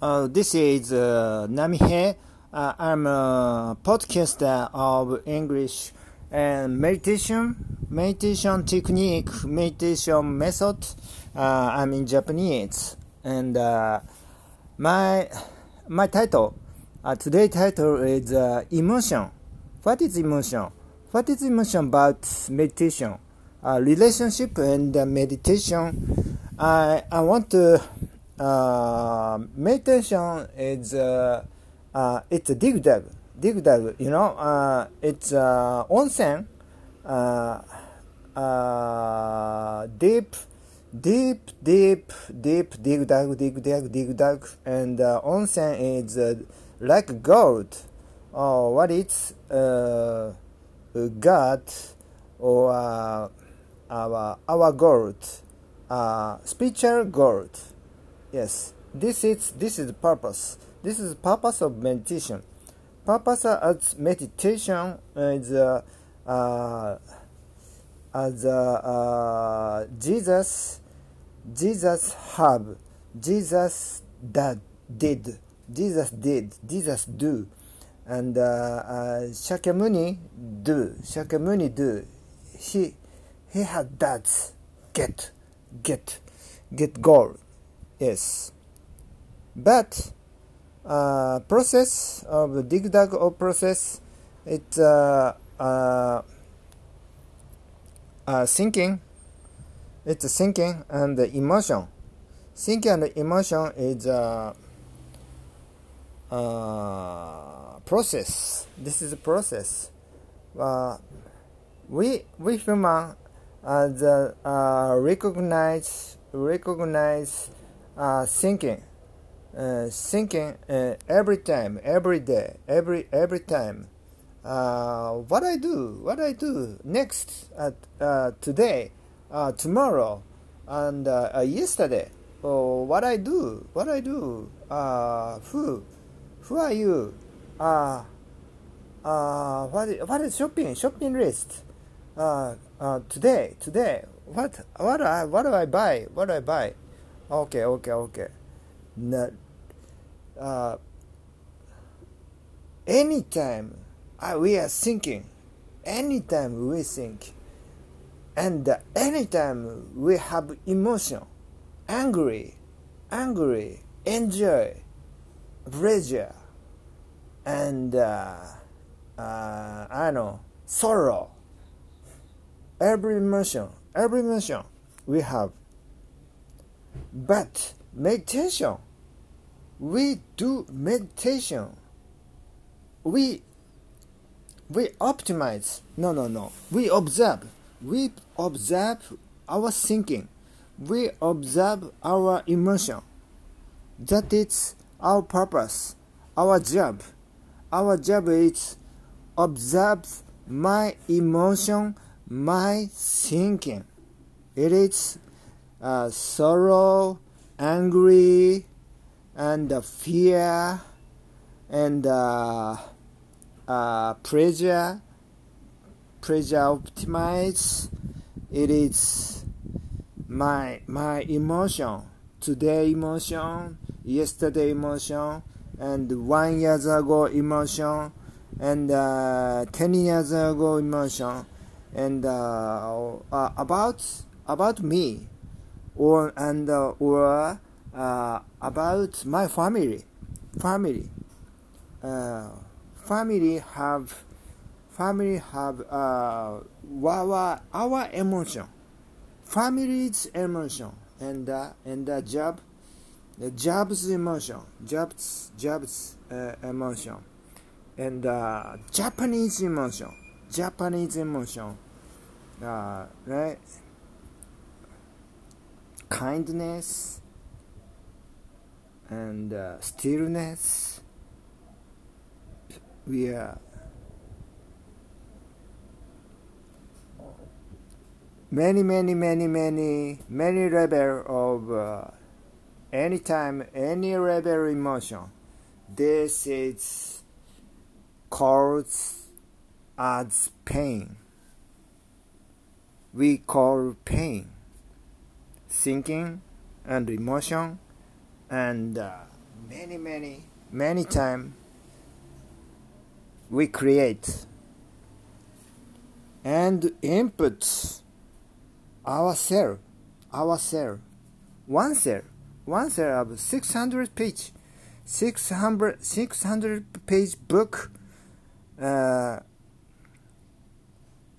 Uh, this is uh, Namihe. Uh, I'm a podcaster of English and meditation, meditation technique, meditation method. Uh, I'm in Japanese, and uh, my my title, uh, today title is uh, emotion. What is emotion? What is emotion about meditation, relationship and meditation? I I want to uh, meditation is uh, uh, it's a dig dug, dig dug. You know, uh, it's uh, onsen, uh, uh, deep, deep, deep, deep dig dug, dig dug, dig dug, and uh, onsen is like gold. Or what it's uh, God or our our gold, spiritual gold. Yes, this is this is the purpose. This is the purpose of meditation. Purpose of meditation is uh, uh, as uh, uh, Jesus Jesus have Jesus that did Jesus did Jesus do and uh, uh, Shakyamuni do Shakyamuni do he he had that get get get goal yes but uh, process of the dig dug of process it's uh, uh, uh, thinking it's thinking and the emotion. Thinking and emotion is uh, uh, process. This is a process. Uh, we we human uh, uh, recognize recognize uh, thinking uh, thinking uh, every time every day every every time. Uh, what I do what I do next at uh, today uh, tomorrow and yesterday. Or what I do what I do who who are you? Uh, uh, what what is shopping shopping list? Uh, uh, today today. What what I what do I buy? What do I buy okay okay okay. No, uh, anytime we are thinking anytime we think and anytime we have emotion angry angry enjoy pleasure and uh, uh, I know sorrow every emotion every emotion we have but meditation. We do meditation. We we optimize. No no no. We observe. We observe our thinking. We observe our emotion. That is our purpose our job. Our job is observe my emotion my thinking. It is uh, sorrow angry and uh, fear and uh, uh, pleasure pleasure optimize. It is my my emotion today emotion yesterday emotion and one years ago emotion and uh, 10 years ago emotion and uh, uh, about about me or and uh, or uh, about my family family. Uh, family have family have uh, our our emotion. Family's emotion and uh, and the job the job's emotion job's job's uh, emotion. And uh, Japanese emotion Japanese emotion uh, right kindness and uh, stillness we are many many many many many level of uh, anytime any level emotion. This is called as pain. We call pain thinking and emotion and uh, many many many time we create. And input our cell our cell one cell one cell of 600 page 600 600 page book uh,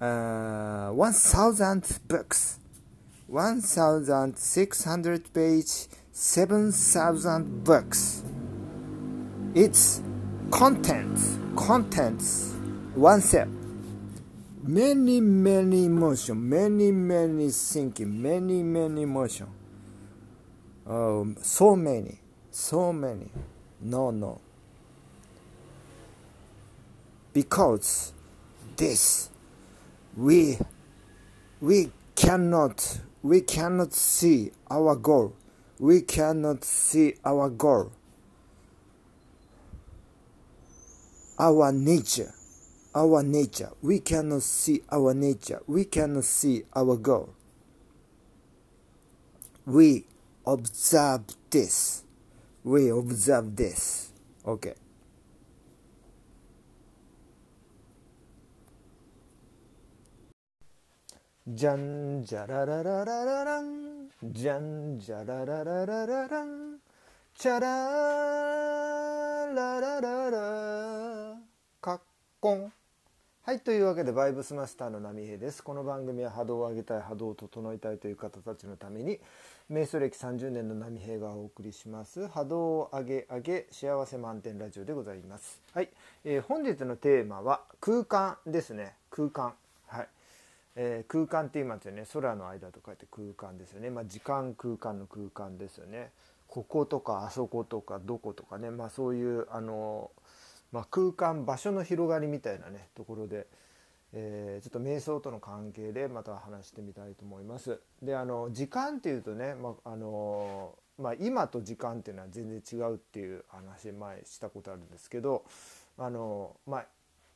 uh, 1000 books 1600 page 7000 books. Its contents contents one cell many many emotion many many thinking many many emotion oh so many so many. No no. Because this we we cannot we cannot see our goal. We cannot see our goal. Our nature. Our nature. We cannot see our nature. We cannot see our goal. We observe this. We observe this. Okay じゃんじゃららららららんじゃんじゃららららららんチャラララララカッコン。はいというわけでバイブスマスターの波平です。この番組は波動を上げたい波動を整えたいという方たちのために瞑想歴30年の波平がお送りします。波動を上げ上げ幸せ満点ラジオでございます。はい、えー、本日のテーマは空間ですね。空間。えー、空間って言いますよね空の間と書いて空間ですよね、まあ、時間空間の空間ですよね。こことかあそことかどことかね、まあ、そういうあの、まあ、空間場所の広がりみたいなねところで、えー、ちょっと瞑想との関係でまた話してみたいと思います。であの時間っていうとね、まあのまあ、今と時間っていうのは全然違うっていう話前したことあるんですけどあの、まあ、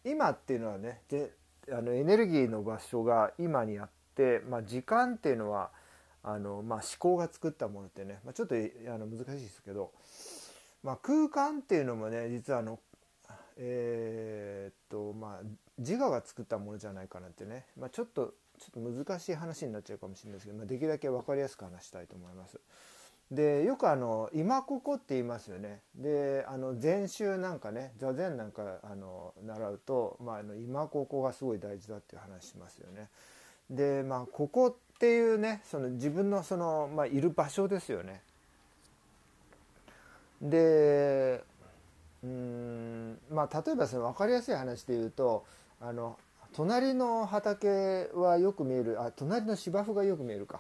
今っていうのはねであのエネルギーの場所が今にあって、まあ、時間っていうのはあの、まあ、思考が作ったものってね、まあ、ちょっとあの難しいですけど、まあ、空間っていうのもね実はあのえー、っとまあ自我が作ったものじゃないかなってね、まあ、ちょっとちょっと難しい話になっちゃうかもしれないですけど、まあ、できるだけ分かりやすく話したいと思います。でよくあの「今ここ」って言いますよね。であの禅宗なんかね座禅なんかあの習うと、まあ、あの今ここがすごい大事だっていう話しますよね。でまあここっていうねその自分のその、まあ、いる場所ですよね。でうんまあ例えばその分かりやすい話で言うとあの隣の畑はよく見えるあ隣の芝生がよく見えるか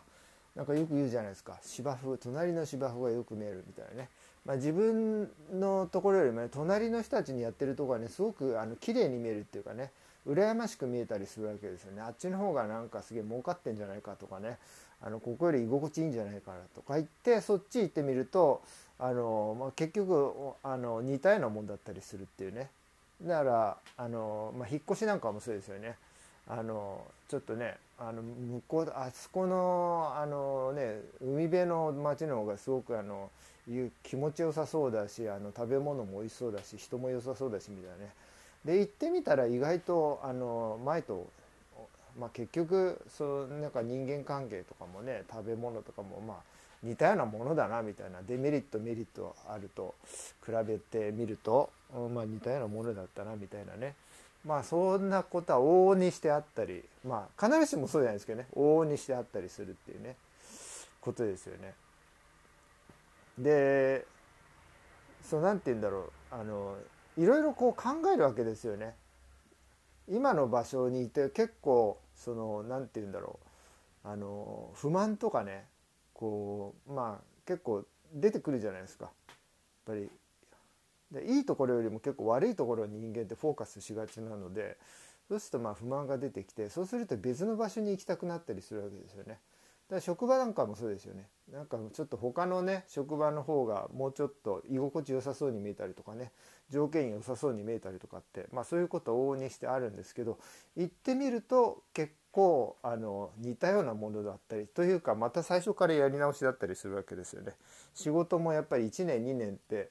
なんかよく言うじゃないですか。芝生隣の芝生がよく見えるみたいなね、まあ、自分のところよりもね隣の人たちにやってるところはねすごくあの綺麗に見えるっていうかね羨ましく見えたりするわけですよね。あっちの方がなんかすげえ儲かってんじゃないかとかね。あのここより居心地いいんじゃないかなとか言ってそっち行ってみるとあの、まあ、結局あの似たようなもんだったりするっていうね。だからあの、まあ、引っ越しなんかもそうですよね。あのちょっとねあの向こうあそこのあの、ね、海辺の町の方がすごくあの気持ちよさそうだしあの食べ物も美味しそうだし人も良さそうだしみたいなね。で行ってみたら意外とあの前と、まあ、結局そうなんか人間関係とかもね食べ物とかもまあ似たようなものだなみたいなデメリットメリットあると比べてみると、まあ、似たようなものだったなみたいなね。まあそんなことは往々にしてあったりまあ必ずしもそうじゃないですけどね往々にしてあったりするっていうねことですよね。でそうなんて言うんだろうあのいろいろこう考えるわけですよね。今の場所にいて結構そのなんて言うんだろうあの不満とかねこうまあ結構出てくるじゃないですかやっぱりでいいところよりも結構悪いところに人間ってフォーカスしがちなのでそうするとまあ不満が出てきてそうすると別の場所に行きたくなったりするわけですよね。だから職場なんかもそうですよね。なんかちょっと他のね職場の方がもうちょっと居心地良さそうに見えたりとかね条件良さそうに見えたりとかってまあそういうことを往々にしてあるんですけど行ってみると結構あの似たようなものだったりというかまた最初からやり直しだったりするわけですよね。仕事もやっぱり1年2年って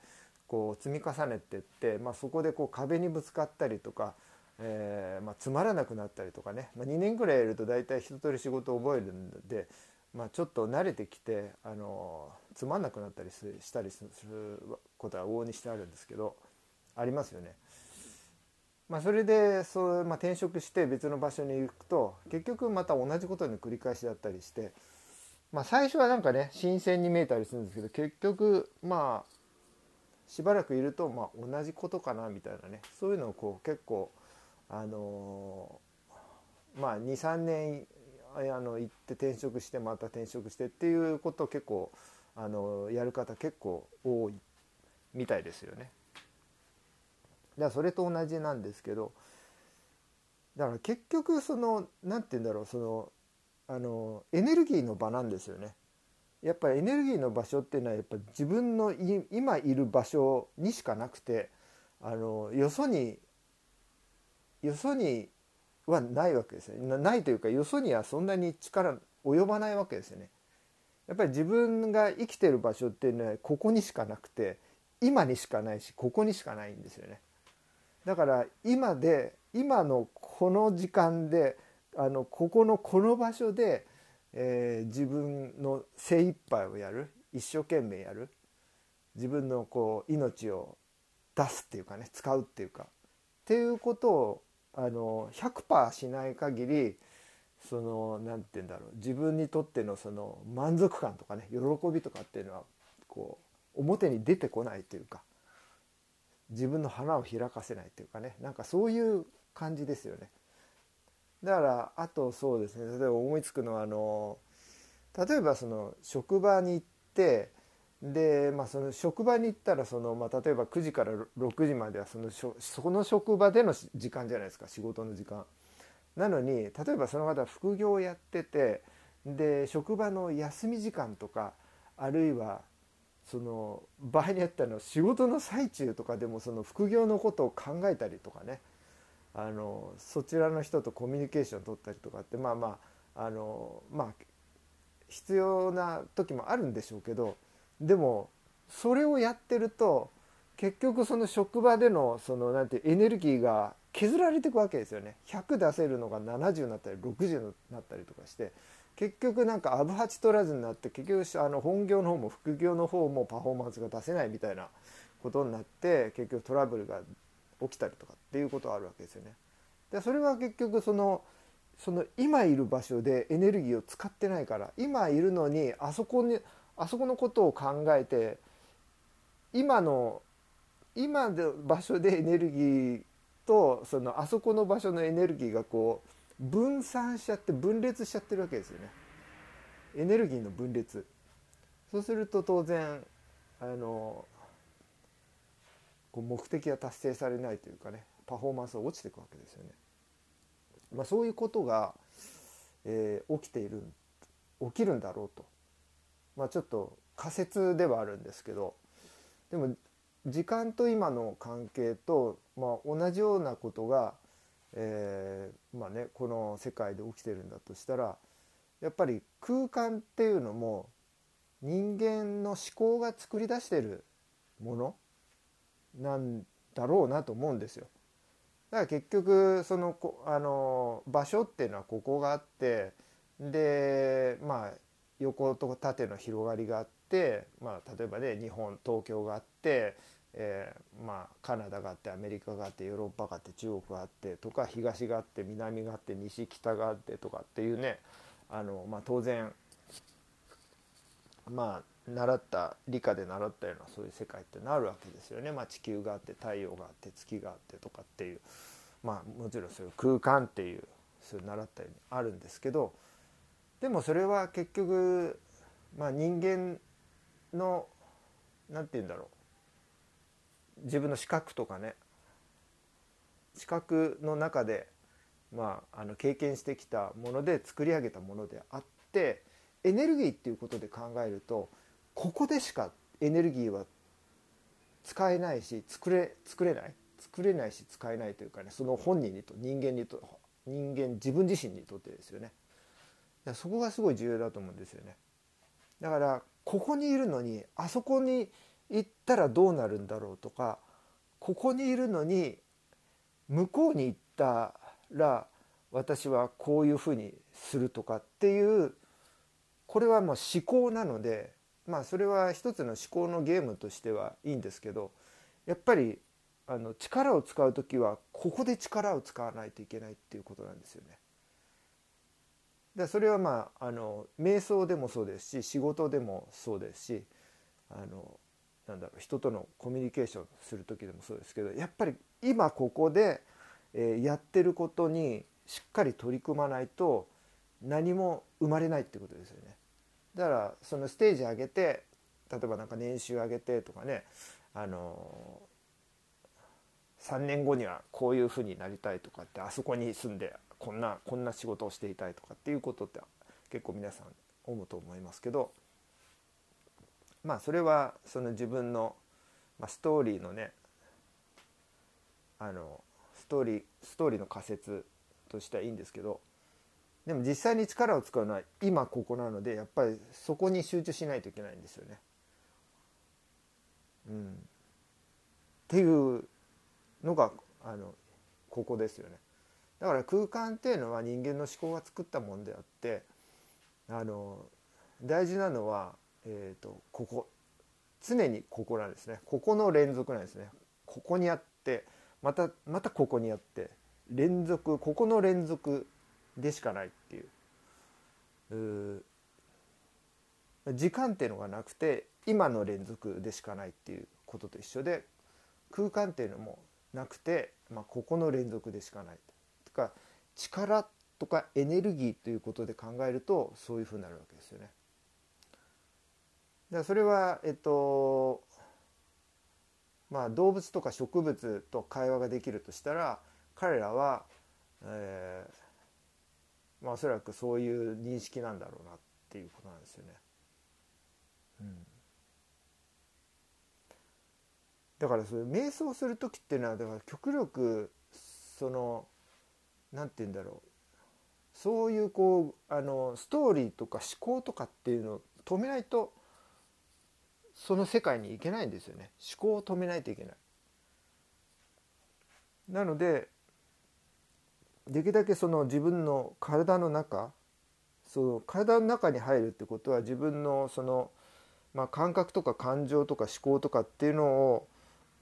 こう積み重ねてって、まあ、そこでこう壁にぶつかったりとか、えーまあ、つまらなくなったりとかね、まあ、2年ぐらいやると大体一通り仕事を覚えるんで、まあ、ちょっと慣れてきて、あのつまんなくなったりしたりすることは往々にしてあるんですけどありますよね。まあ、それでそう、まあ、転職して別の場所に行くと結局また同じことの繰り返しだったりして、まあ、最初はなんかね新鮮に見えたりするんですけど結局まあしばらくいると、まあ、同じことかなみたいなねそういうのをこう結構あの、まあ23年あの行って転職してまた転職してっていうことを結構あのやる方結構多いみたいですよね。だからそれと同じなんですけどだから結局その何て言うんだろうそのあのエネルギーの場なんですよね。やっぱりエネルギーの場所っていうのはやっぱ自分の今いる場所にしかなくてあのよそによそにはないわけですよないというかよそにはそんなに力及ばないわけですよね。やっぱり自分が生きてる場所っていうのはここにしかなくて今にしかないしここにしかないんですよね。だから今で今のこの時間であのここのこの場所で、えー、自分の精一杯をやる。一生懸命やる。自分のこう命を出すっていうかね。使うっていうか。っていうことをあの100%しない限りその何て言うんだろう。自分にとってのその満足感とかね。喜びとかっていうのはこう表に出てこないというか。自分の花を開かせないというかね。なんかそういう感じですよね。だからあとそうですね。例えば思いつくのはあの例えばその職場に行ってで、まあ、その職場に行ったらその、まあ、例えば9時から6時まではそのその職場での時間じゃないですか。仕事の時間。なのに例えばその方は副業をやっててで職場の休み時間とかあるいはその場合によっては仕事の最中とかでもその副業のことを考えたりとかね。あのそちらの人とコミュニケーションを取ったりとかってまあまああのまあ必要な時もあるんでしょうけどでもそれをやってると結局その職場でのそのなんてエネルギーが削られていくわけですよね。100出せるのが70になったり60になったりとかして結局なんかアブハチ取らずになって結局あの本業の方も副業の方もパフォーマンスが出せないみたいなことになって結局トラブルが起きたりとかっていうことはあるわけですよね。でそれは結局そのその今いる場所でエネルギーを使ってないから今いるのにあそこにあそこのことを考えて今の今の場所でエネルギーとそのあそこの場所のエネルギーがこう分散しちゃって分裂しちゃってるわけですよねエネルギーの分裂そうすると当然あのこう目的が達成されないというかねパフォーマンスが落ちていくわけですよね。まあ、そういうことが、えー、起きている起きるんだろうと、まあ、ちょっと仮説ではあるんですけどでも時間と今の関係と、まあ、同じようなことがえー、まあねこの世界で起きてるんだとしたらやっぱり空間っていうのも人間の思考が作り出してるものなんだろうなと思うんですよ。だから結局そのあの場所っていうのはここがあってでまあ横と縦の広がりがあって、まあ、例えばね日本東京があってえー、まあ、カナダがあってアメリカがあってヨーロッパがあって中国があってとか東があって南があって西北があってとかっていうねあの、まあ、当然まあ習った理科で習ったようなそういう世界ってなるわけですよね、まあ、地球があって太陽があって月があってとかっていうまあもちろんそういう空間っていうそういう習ったようにあるんですけどでもそれは結局、まあ、人間の何て言うんだろう。自分の視覚とかね。視覚の中で、まあ、あの経験してきたもので作り上げたものであってエネルギーっていうことで考えるとここでしかエネルギーは使えないし作れ作れない？作れないし使えないというかねその本人にと人間にと人間自分自身にとってですよね。そこがすごい重要だと思うんですよね。だからここにいるのにあそこに行ったらどうなるんだろうとかここにいるのに向こうに行ったら私はこういうふうにするとかっていうこれはもう思考なのでまあそれは一つの思考のゲームとしてはいいんですけどやっぱりあの力を使う時はここで力を使わないといけないっていうことなんですよね。でそれはまああの瞑想でもそうですし仕事でもそうですしあのなんだろう人とのコミュニケーションする時でもそうですけどやっぱり今ここで、えー、やってることにしっかり取り組まないと何も生まれないってことですよね。だからそのステージ上げて例えばなんか年収上げてとかねあの3年後にはこういうふうになりたいとかってあそこに住んでこんなこんな仕事をしていたいとかっていうことって結構皆さん思うと思いますけどまあそれはその自分の、まあ、ストーリーのねあのストーリーストーリーの仮説としてはいいんですけどでも実際に力を使うのは今ここなのでやっぱりそこに集中しないといけないんですよね。うん、っていうのがあのここですよね。だから空間っていうのは人間の思考が作ったもんであってあの大事なのは、えーと、ここ。常にここなんですね。ここの連続なんですね。ここにあってまたまたここにあって連続ここの連続でしかないっていう時間っていうのがなくて今の連続でしかないっていうことと一緒で空間っていうのもなくて、まあ、ここの連続でしかないとか力とかエネルギーということで考えるとそういうふうになるわけですよね。だそれはえっとまあ動物とか植物と会話ができるとしたら彼らは、えー、まあおそらくそういう認識なんだろうなっていうことなんですよね。うんだからそれ瞑想する時っていうのはだから極力その何て言うんだろうそういうこうあのストーリーとか思考とかっていうのを止めないとその世界に行けないんですよね思考を止めないといけない。なのでできるだけその自分の体の中その体の中に入るってことは自分のその、まあ、感覚とか感情とか思考とかっていうのを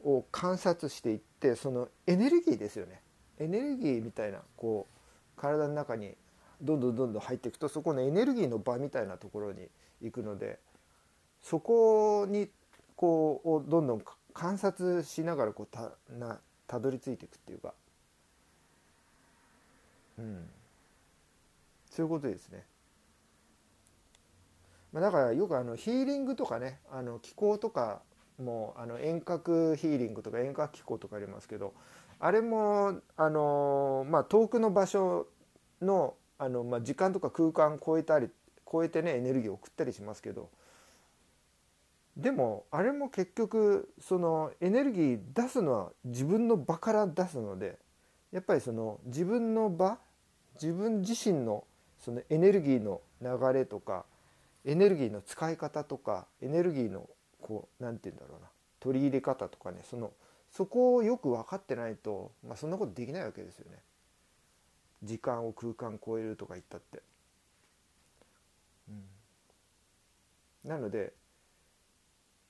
を観察していってそのエネルギーですよね。エネルギーみたいなこう体の中にどんどんどんどん入っていくとそこのエネルギーの場みたいなところに行くのでそこにこうをどんどん観察しながらこうたなたどり着いていくっていうか、うん、そういうことですね。まあ、だからよくあのヒーリングとかねあの気候とかもあの遠隔ヒーリングとか遠隔機構とかありますけどあれもあの、まあ、遠くの場所のあの、まあ、時間とか空間超えたり超えてねエネルギーを送ったりしますけどでもあれも結局そのエネルギー出すのは自分の場から出すのでやっぱりその自分の場自分自身のそのエネルギーの流れとかエネルギーの使い方とかエネルギーのこう何て言うんだろうな取り入れ方とかねそのそこをよく分かってないと、まあ、そんなことできないわけですよね。時間を空間超えるとか言ったって。うん、なので、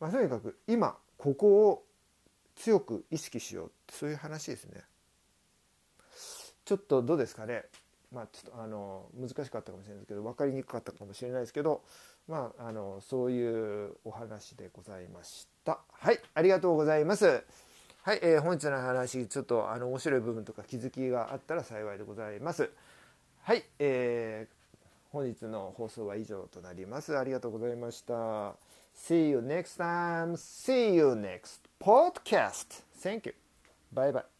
まあ、とにかく今ここを強く意識しようそういう話ですね。ちょっとどうですかね。まあ、ちょっとあの難しかったかもしれないですけど分かりにくかったかもしれないですけど、まあ、あのそういうお話でございました。はいありがとうございます。はい、えー、本日の話ちょっとあの面白い部分とか気づきがあったら幸いでございます。はい、えー、本日の放送は以上となります。ありがとうございました。See you next time. See you next podcast. Thank you. Bye bye.